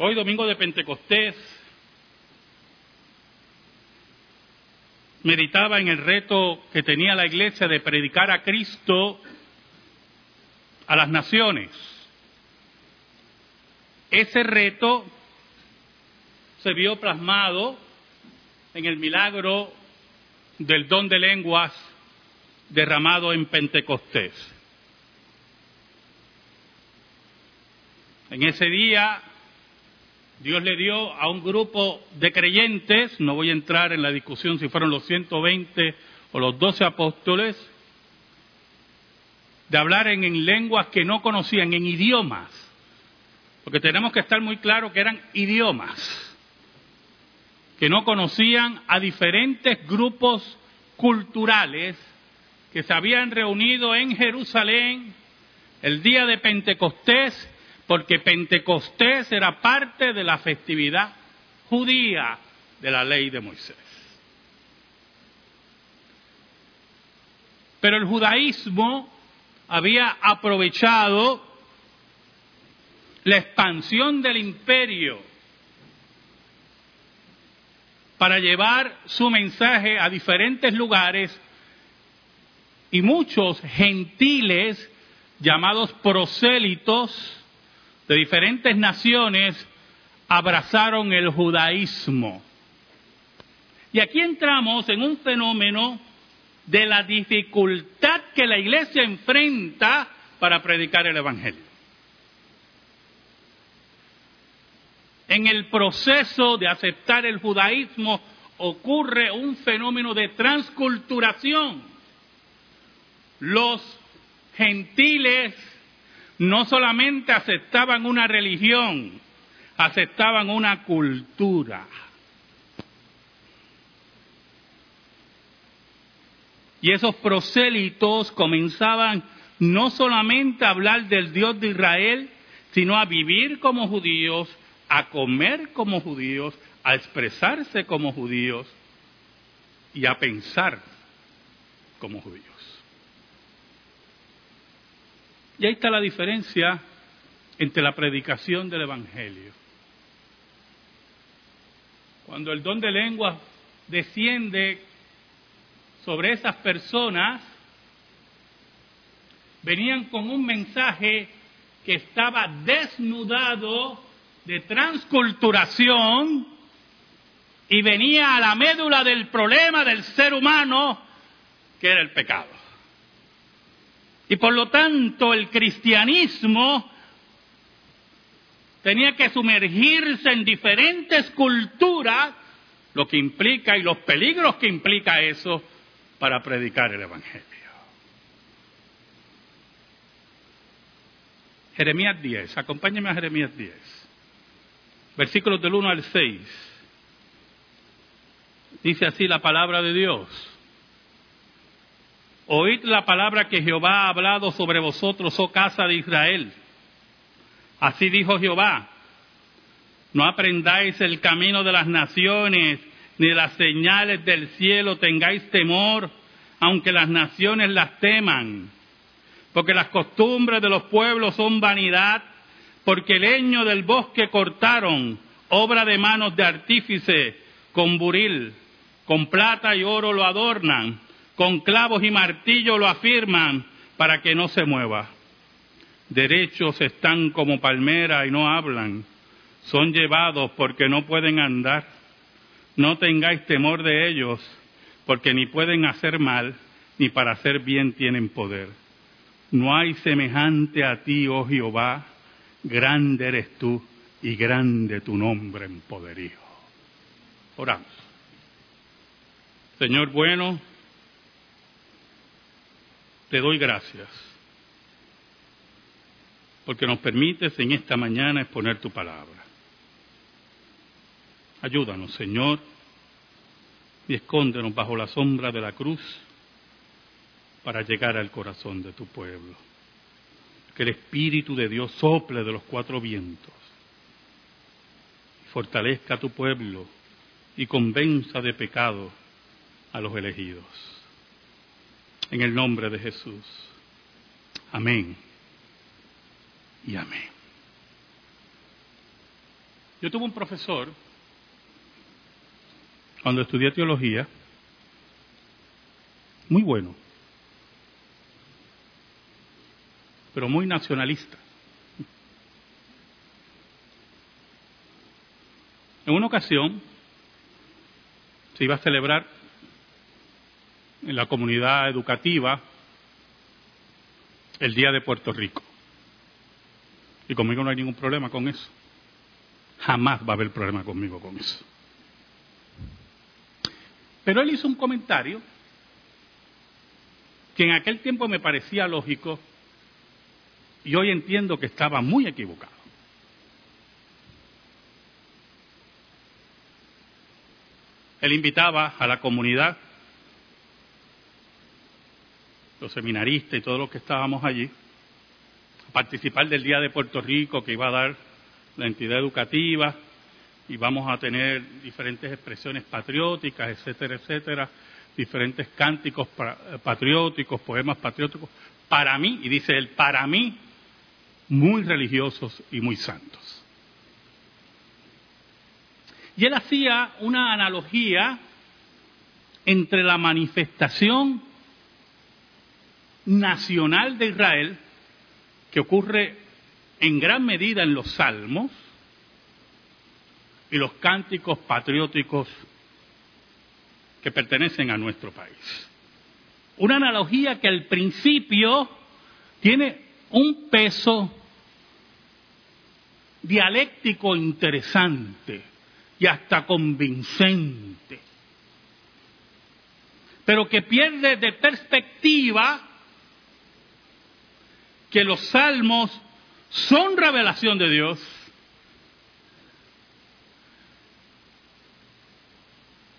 Hoy, domingo de Pentecostés, meditaba en el reto que tenía la iglesia de predicar a Cristo a las naciones. Ese reto se vio plasmado en el milagro del don de lenguas derramado en Pentecostés. En ese día Dios le dio a un grupo de creyentes, no voy a entrar en la discusión si fueron los 120 o los 12 apóstoles, de hablar en, lenguas que no conocían, en idiomas, porque tenemos que estar muy claros que eran idiomas, que no conocían a diferentes grupos culturales que se habían reunido en Jerusalén el día de Pentecostés porque Pentecostés era parte de la festividad judía de la ley de Moisés. Pero el judaísmo había aprovechado la expansión del imperio para llevar su mensaje a diferentes lugares y muchos gentiles llamados prosélitos de diferentes naciones abrazaron el judaísmo. Y aquí entramos en un fenómeno de la dificultad que la iglesia enfrenta para predicar el Evangelio. En el proceso de aceptar el judaísmo ocurre un fenómeno de transculturación. Los gentiles no solamente aceptaban una religión, aceptaban una cultura. Y esos prosélitos comenzaban no solamente a hablar del Dios de Israel, sino a vivir como judíos, a comer como judíos, a expresarse como judíos y a pensar como judíos. Y ahí está la diferencia entre la predicación del Evangelio. Cuando el don de lengua desciende sobre esas personas, venían con un mensaje que estaba desnudado de transculturación y venía a la médula del problema del ser humano, que era el pecado. Y por lo tanto el cristianismo tenía que sumergirse en diferentes culturas, lo que implica y los peligros que implica eso para predicar el Evangelio. Jeremías 10, acompáñeme a Jeremías 10, versículos del 1 al 6. Dice así la palabra de Dios. Oíd la palabra que Jehová ha hablado sobre vosotros, oh casa de Israel. Así dijo Jehová, no aprendáis el camino de las naciones, ni las señales del cielo tengáis temor, aunque las naciones las teman. Porque las costumbres de los pueblos son vanidad, porque el leño del bosque cortaron, obra de manos de artífice, con buril, con plata y oro lo adornan con clavos y martillo lo afirman para que no se mueva. Derechos están como palmera y no hablan, son llevados porque no pueden andar. No tengáis temor de ellos, porque ni pueden hacer mal, ni para hacer bien tienen poder. No hay semejante a ti, oh Jehová, grande eres tú y grande tu nombre en poderío. Oramos. Señor bueno, te doy gracias porque nos permites en esta mañana exponer tu palabra. Ayúdanos, Señor, y escóndenos bajo la sombra de la cruz para llegar al corazón de tu pueblo. Que el Espíritu de Dios sople de los cuatro vientos fortalezca a tu pueblo y convenza de pecado a los elegidos en el nombre de Jesús. Amén y amén. Yo tuve un profesor, cuando estudié teología, muy bueno, pero muy nacionalista. En una ocasión se iba a celebrar en la comunidad educativa el Día de Puerto Rico. Y conmigo no hay ningún problema con eso. Jamás va a haber problema conmigo con eso. Pero él hizo un comentario que en aquel tiempo me parecía lógico y hoy entiendo que estaba muy equivocado. Él invitaba a la comunidad, los seminaristas y todos los que estábamos allí, participar del Día de Puerto Rico que iba a dar la entidad educativa y vamos a tener diferentes expresiones patrióticas, etcétera, etcétera, diferentes cánticos patrióticos, poemas patrióticos, para mí, y dice él, para mí, muy religiosos y muy santos. Y él hacía una analogía entre la manifestación nacional de Israel, que ocurre en gran medida en los salmos, y los cánticos patrióticos que pertenecen a nuestro país. Una analogía que al principio tiene un peso dialéctico interesante y hasta convincente, pero que pierde de perspectiva que los salmos son revelación de Dios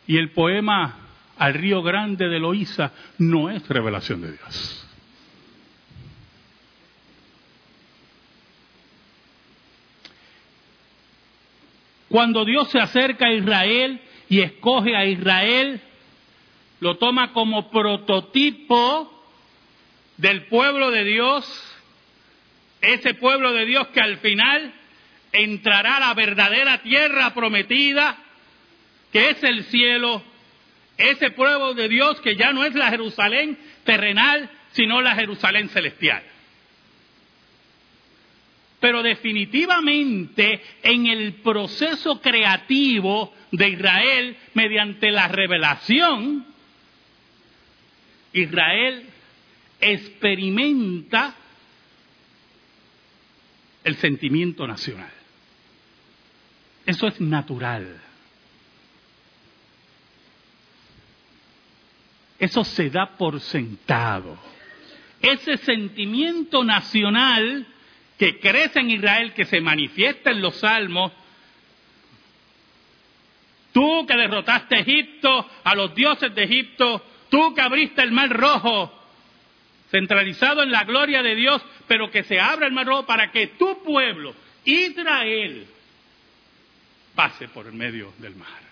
y el poema al río grande de Loíza no es revelación de Dios. Cuando Dios se acerca a Israel y escoge a Israel, lo toma como prototipo del pueblo de Dios, ese pueblo de Dios que al final entrará a la verdadera tierra prometida, que es el cielo, ese pueblo de Dios que ya no es la Jerusalén terrenal, sino la Jerusalén celestial. Pero definitivamente en el proceso creativo de Israel, mediante la revelación, Israel experimenta el sentimiento nacional. Eso es natural. Eso se da por sentado. Ese sentimiento nacional que crece en Israel, que se manifiesta en los salmos. Tú que derrotaste a Egipto, a los dioses de Egipto, tú que abriste el mar rojo, centralizado en la gloria de Dios, pero que se abra el mar rojo para que tu pueblo, Israel, pase por el medio del mar.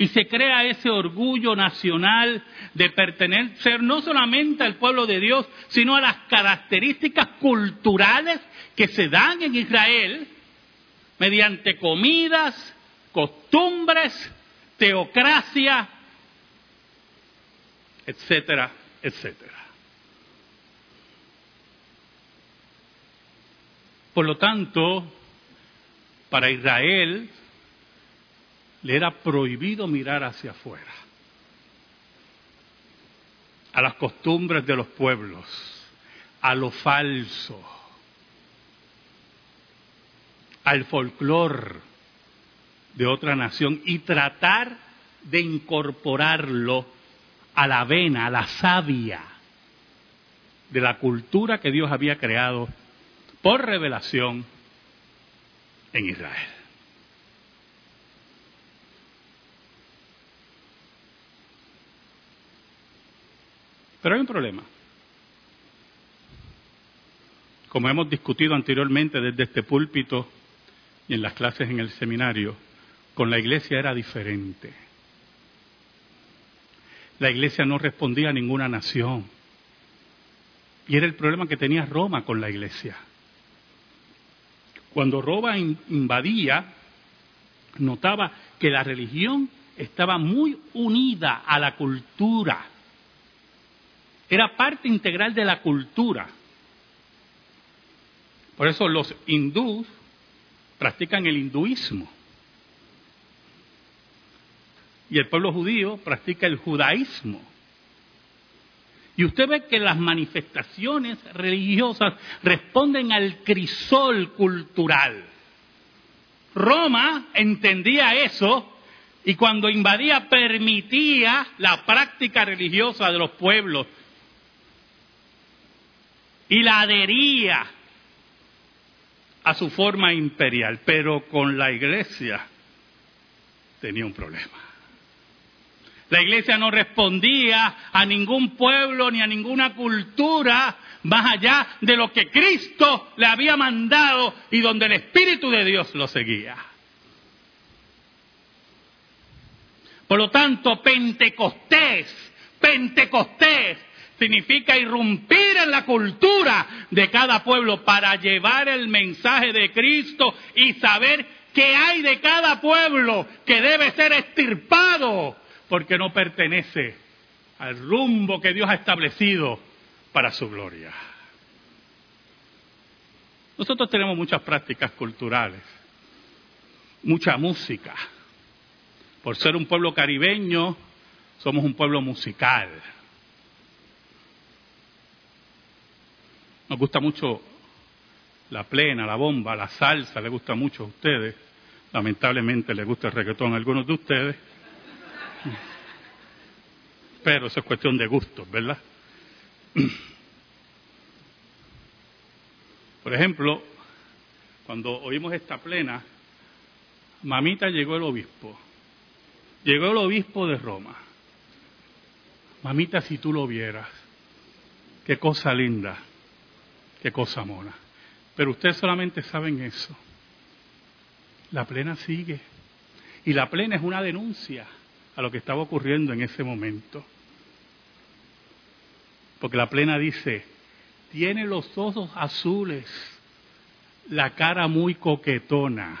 Y se crea ese orgullo nacional de pertenecer no solamente al pueblo de Dios, sino a las características culturales que se dan en Israel mediante comidas, costumbres, teocracia, etcétera, etcétera. Por lo tanto, para Israel le era prohibido mirar hacia afuera, a las costumbres de los pueblos, a lo falso, al folclor de otra nación y tratar de incorporarlo a la vena, a la savia de la cultura que Dios había creado por revelación en Israel. Pero hay un problema. Como hemos discutido anteriormente desde este púlpito y en las clases en el seminario, con la iglesia era diferente. La iglesia no respondía a ninguna nación. Y era el problema que tenía Roma con la iglesia. Cuando Roma invadía, notaba que la religión estaba muy unida a la cultura. Era parte integral de la cultura. Por eso los hindús practican el hinduismo. Y el pueblo judío practica el judaísmo. Y usted ve que las manifestaciones religiosas responden al crisol cultural. Roma entendía eso y cuando invadía permitía la práctica religiosa de los pueblos y la adhería a su forma imperial, pero con la iglesia tenía un problema. La iglesia no respondía a ningún pueblo ni a ninguna cultura más allá de lo que Cristo le había mandado y donde el Espíritu de Dios lo seguía. Por lo tanto, Pentecostés, Pentecostés significa irrumpir en la cultura de cada pueblo para llevar el mensaje de Cristo y saber qué hay de cada pueblo que debe ser extirpado porque no pertenece al rumbo que Dios ha establecido para su gloria. Nosotros tenemos muchas prácticas culturales, mucha música. Por ser un pueblo caribeño, somos un pueblo musical. Nos gusta mucho la plena, la bomba, la salsa, le gusta mucho a ustedes. Lamentablemente les gusta el reggaetón a algunos de ustedes. Pero eso es cuestión de gustos, ¿verdad? Por ejemplo, cuando oímos esta plena, mamita llegó el obispo. Llegó el obispo de Roma. Mamita, si tú lo vieras, qué cosa linda, qué cosa mona. Pero ustedes solamente saben eso. La plena sigue. Y la plena es una denuncia a lo que estaba ocurriendo en ese momento. Porque la plena dice, tiene los ojos azules, la cara muy coquetona.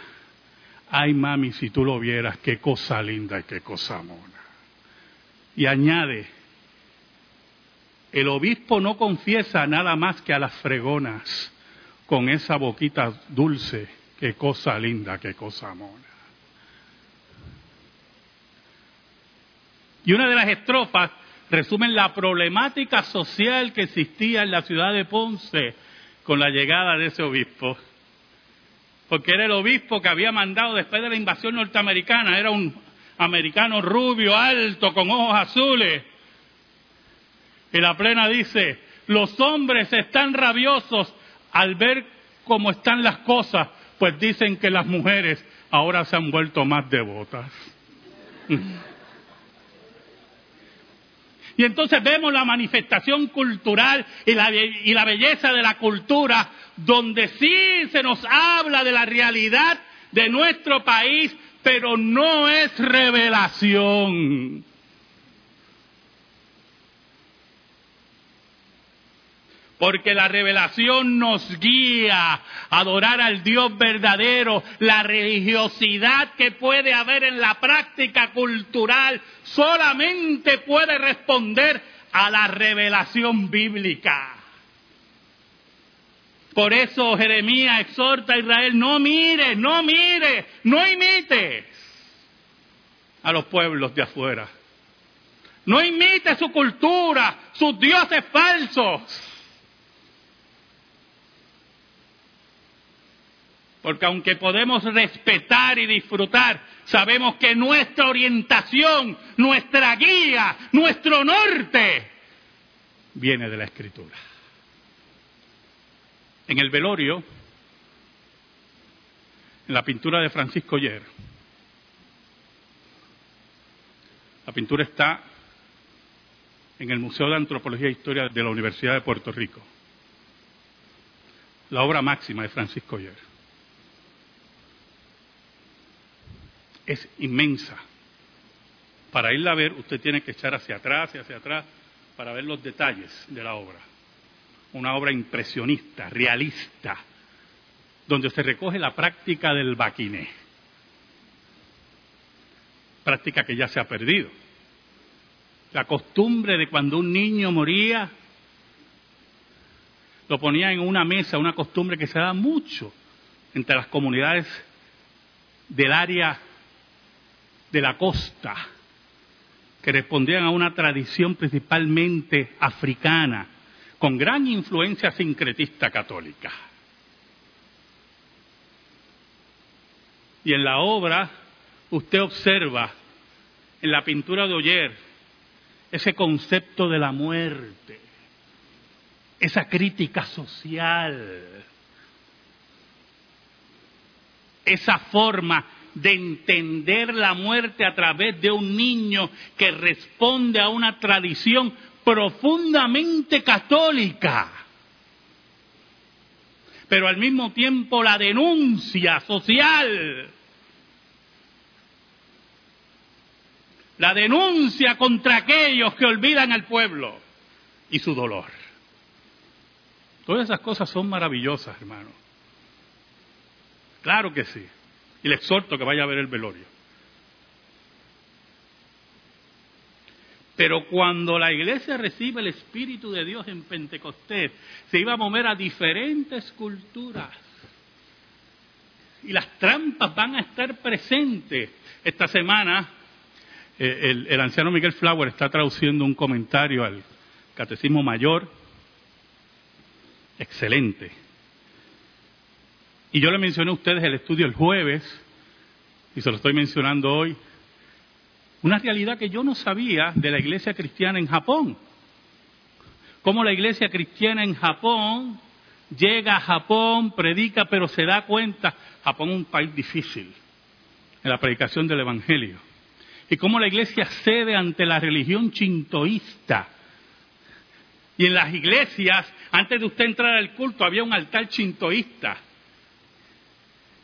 Ay, mami, si tú lo vieras, qué cosa linda y qué cosa mona. Y añade, el obispo no confiesa nada más que a las fregonas, con esa boquita dulce, qué cosa linda, qué cosa mona. Y una de las estrofas resumen la problemática social que existía en la ciudad de Ponce con la llegada de ese obispo. Porque era el obispo que había mandado después de la invasión norteamericana, era un americano rubio, alto, con ojos azules. Y la plena dice, los hombres están rabiosos al ver cómo están las cosas, pues dicen que las mujeres ahora se han vuelto más devotas. Y entonces vemos la manifestación cultural y la, y la belleza de la cultura, donde sí se nos habla de la realidad de nuestro país, pero no es revelación. Porque la revelación nos guía a adorar al Dios verdadero. La religiosidad que puede haber en la práctica cultural solamente puede responder a la revelación bíblica. Por eso Jeremías exhorta a Israel, no mire, no mire, no imites a los pueblos de afuera. No imite su cultura, sus dioses falsos. Porque aunque podemos respetar y disfrutar, sabemos que nuestra orientación, nuestra guía, nuestro norte, viene de la escritura. En el velorio, en la pintura de Francisco Yer, la pintura está en el Museo de Antropología e Historia de la Universidad de Puerto Rico, la obra máxima de Francisco Yer. Es inmensa. Para irla a ver, usted tiene que echar hacia atrás y hacia atrás para ver los detalles de la obra. Una obra impresionista, realista, donde se recoge la práctica del baquiné. Práctica que ya se ha perdido. La costumbre de cuando un niño moría, lo ponía en una mesa, una costumbre que se da mucho entre las comunidades del área de la costa, que respondían a una tradición principalmente africana, con gran influencia sincretista católica. Y en la obra usted observa, en la pintura de Oyer, ese concepto de la muerte, esa crítica social, esa forma de entender la muerte a través de un niño que responde a una tradición profundamente católica, pero al mismo tiempo la denuncia social, la denuncia contra aquellos que olvidan al pueblo y su dolor. Todas esas cosas son maravillosas, hermano. Claro que sí. Le exhorto que vaya a ver el velorio. Pero cuando la iglesia recibe el Espíritu de Dios en Pentecostés, se iba a mover a diferentes culturas. Y las trampas van a estar presentes. Esta semana, eh, el anciano Miguel Flower está traduciendo un comentario al Catecismo Mayor. Excelente. Y yo le mencioné a ustedes el estudio el jueves, y se lo estoy mencionando hoy, una realidad que yo no sabía de la iglesia cristiana en Japón. Cómo la iglesia cristiana en Japón llega a Japón, predica, pero se da cuenta, Japón es un país difícil en la predicación del Evangelio. Y cómo la iglesia cede ante la religión chintoísta. Y en las iglesias, antes de usted entrar al culto, había un altar chintoísta.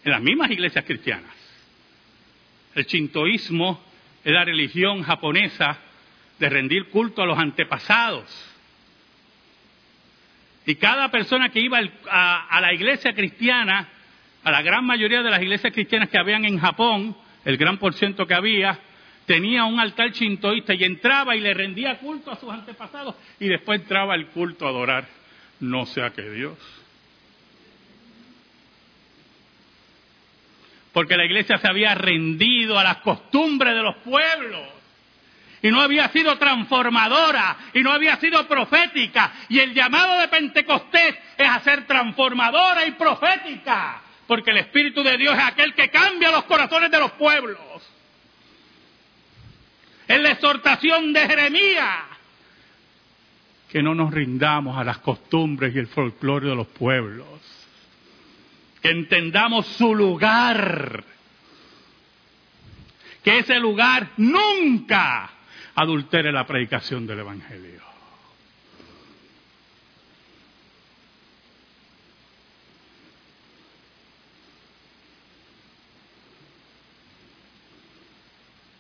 En las mismas iglesias cristianas. El chintoísmo es la religión japonesa de rendir culto a los antepasados. Y cada persona que iba a, la iglesia cristiana, a la gran mayoría de las iglesias cristianas que habían en Japón, el gran por ciento que había, tenía un altar chintoísta y entraba y le rendía culto a sus antepasados y después entraba el culto a adorar, no sea que Dios. Porque la iglesia se había rendido a las costumbres de los pueblos y no había sido transformadora y no había sido profética. Y el llamado de Pentecostés es a ser transformadora y profética, porque el Espíritu de Dios es aquel que cambia los corazones de los pueblos. Es la exhortación de Jeremías. Que no nos rindamos a las costumbres y el folclore de los pueblos que entendamos su lugar, que ese lugar nunca adultere la predicación del Evangelio.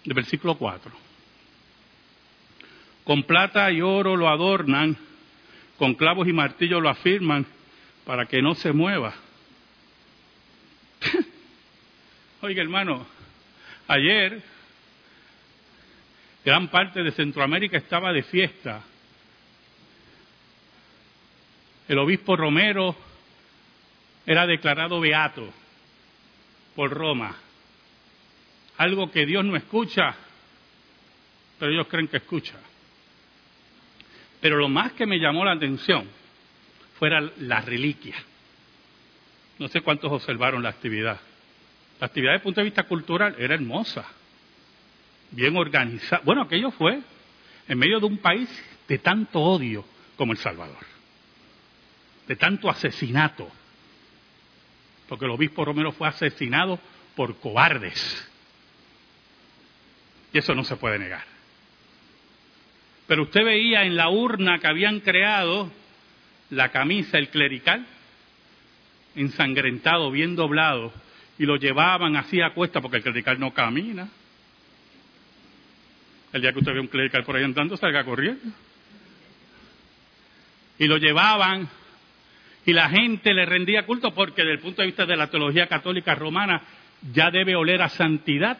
El versículo 4. Con plata y oro lo adornan, con clavos y martillos lo afirman para que no se mueva Oiga, hermano, ayer gran parte de Centroamérica estaba de fiesta. El obispo Romero era declarado beato por Roma. Algo que Dios no escucha, pero ellos creen que escucha. Pero lo más que me llamó la atención fuera la reliquia. No sé cuántos observaron la actividad. La actividad desde el punto de vista cultural era hermosa, bien organizada. Bueno, aquello fue en medio de un país de tanto odio como El Salvador, de tanto asesinato, porque el obispo Romero fue asesinado por cobardes. Y eso no se puede negar. Pero usted veía en la urna que habían creado la camisa, el clerical, ensangrentado, bien doblado, y lo llevaban así a cuesta porque el clerical no camina. El día que usted ve un clerical por ahí andando, salga corriendo. Y lo llevaban y la gente le rendía culto porque desde el punto de vista de la teología católica romana ya debe oler a santidad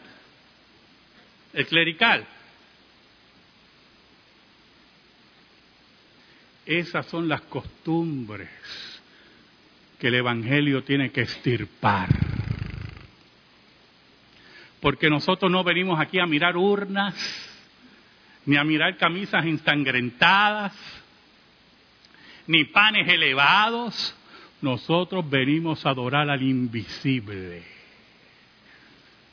el clerical. Esas son las costumbres que el Evangelio tiene que estirpar. Porque nosotros no venimos aquí a mirar urnas, ni a mirar camisas ensangrentadas, ni panes elevados. Nosotros venimos a adorar al invisible,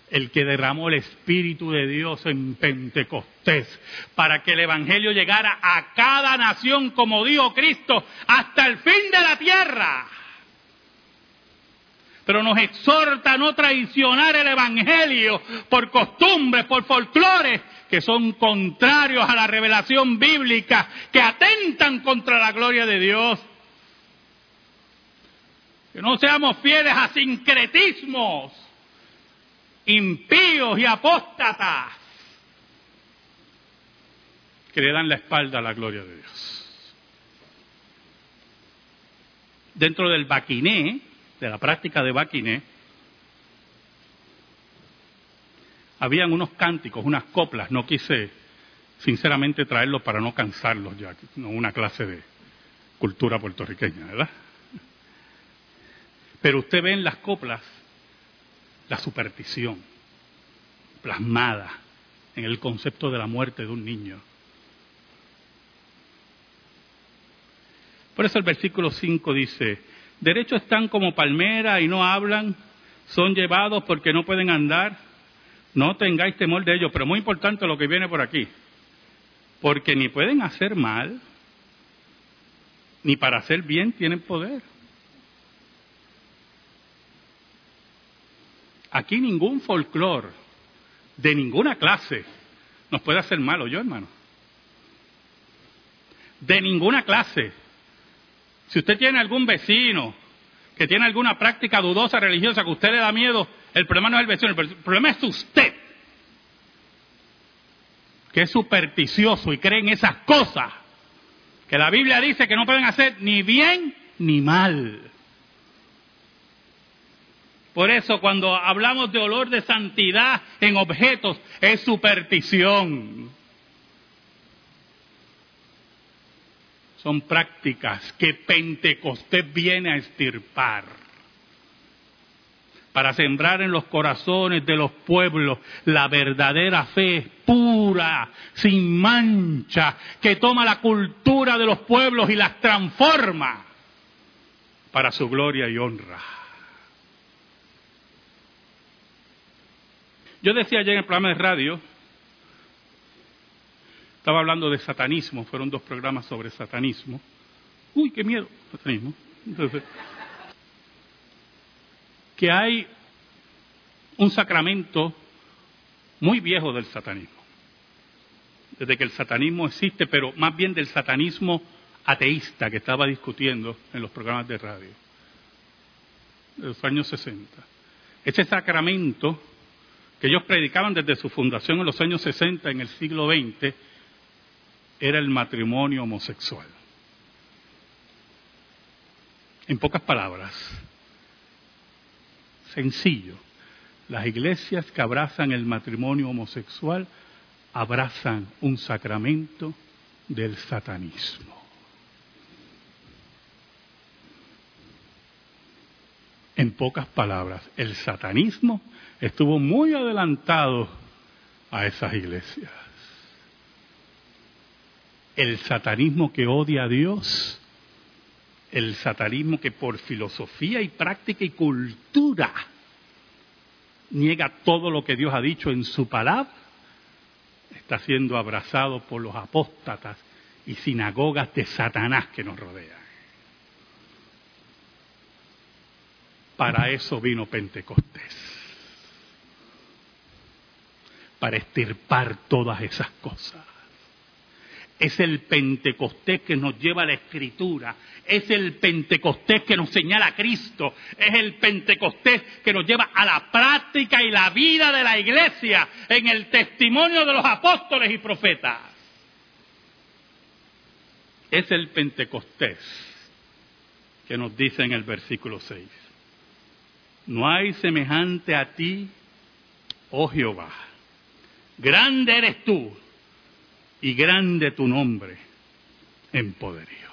el que derramó el Espíritu de Dios en Pentecostés, para que el Evangelio llegara a cada nación, como dijo Cristo, hasta el fin de la tierra pero nos exhorta a no traicionar el Evangelio por costumbres, por folclores que son contrarios a la revelación bíblica, que atentan contra la gloria de Dios. Que no seamos fieles a sincretismos impíos y apóstatas que le dan la espalda a la gloria de Dios. Dentro del baquiné, de la práctica de Baquiné, habían unos cánticos, unas coplas, no quise sinceramente traerlos para no cansarlos ya, no una clase de cultura puertorriqueña, ¿verdad? Pero usted ve en las coplas la superstición plasmada en el concepto de la muerte de un niño. Por eso el versículo 5 dice, Derechos están como palmera y no hablan, son llevados porque no pueden andar. No tengáis temor de ellos, pero muy importante lo que viene por aquí. Porque ni pueden hacer mal, ni para hacer bien tienen poder. Aquí ningún folclor de ninguna clase nos puede hacer mal, yo hermano? De ninguna clase. Si usted tiene algún vecino que tiene alguna práctica dudosa religiosa que a usted le da miedo, el problema no es el vecino, el problema es usted, que es supersticioso y cree en esas cosas que la Biblia dice que no pueden hacer ni bien ni mal. Por eso cuando hablamos de olor de santidad en objetos es superstición. Son prácticas que Pentecostés viene a estirpar para sembrar en los corazones de los pueblos la verdadera fe pura, sin mancha, que toma la cultura de los pueblos y las transforma para su gloria y honra. Yo decía ayer en el programa de radio estaba hablando de satanismo, fueron dos programas sobre satanismo. Uy, qué miedo, satanismo. Que hay un sacramento muy viejo del satanismo. Desde que el satanismo existe, pero más bien del satanismo ateísta que estaba discutiendo en los programas de radio de los años 60. Ese sacramento que ellos predicaban desde su fundación en los años 60 en el siglo XX era el matrimonio homosexual. En pocas palabras, sencillo, las iglesias que abrazan el matrimonio homosexual abrazan un sacramento del satanismo. En pocas palabras, el satanismo estuvo muy adelantado a esas iglesias el satanismo que odia a Dios, el satanismo que por filosofía y práctica y cultura niega todo lo que Dios ha dicho en su palabra, está siendo abrazado por los apóstatas y sinagogas de Satanás que nos rodean. Para eso vino Pentecostés, para estirpar todas esas cosas es el Pentecostés que nos lleva a la Escritura, es el Pentecostés que nos señala a Cristo, es el Pentecostés que nos lleva a la práctica y la vida de la iglesia en el testimonio de los apóstoles y profetas. Es el Pentecostés que nos dice en el versículo 6. No hay semejante a ti, oh Jehová. Grande eres tú y grande tu nombre en poderío.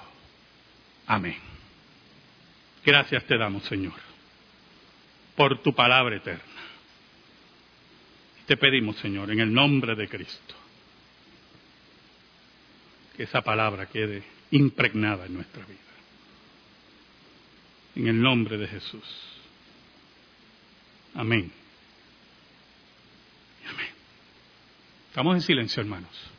Amén. Gracias te damos, Señor, por tu palabra eterna. Te pedimos, Señor, en el nombre de Cristo, que esa palabra quede impregnada en nuestra vida. En el nombre de Jesús. Amén. Amén. Estamos en silencio, hermanos.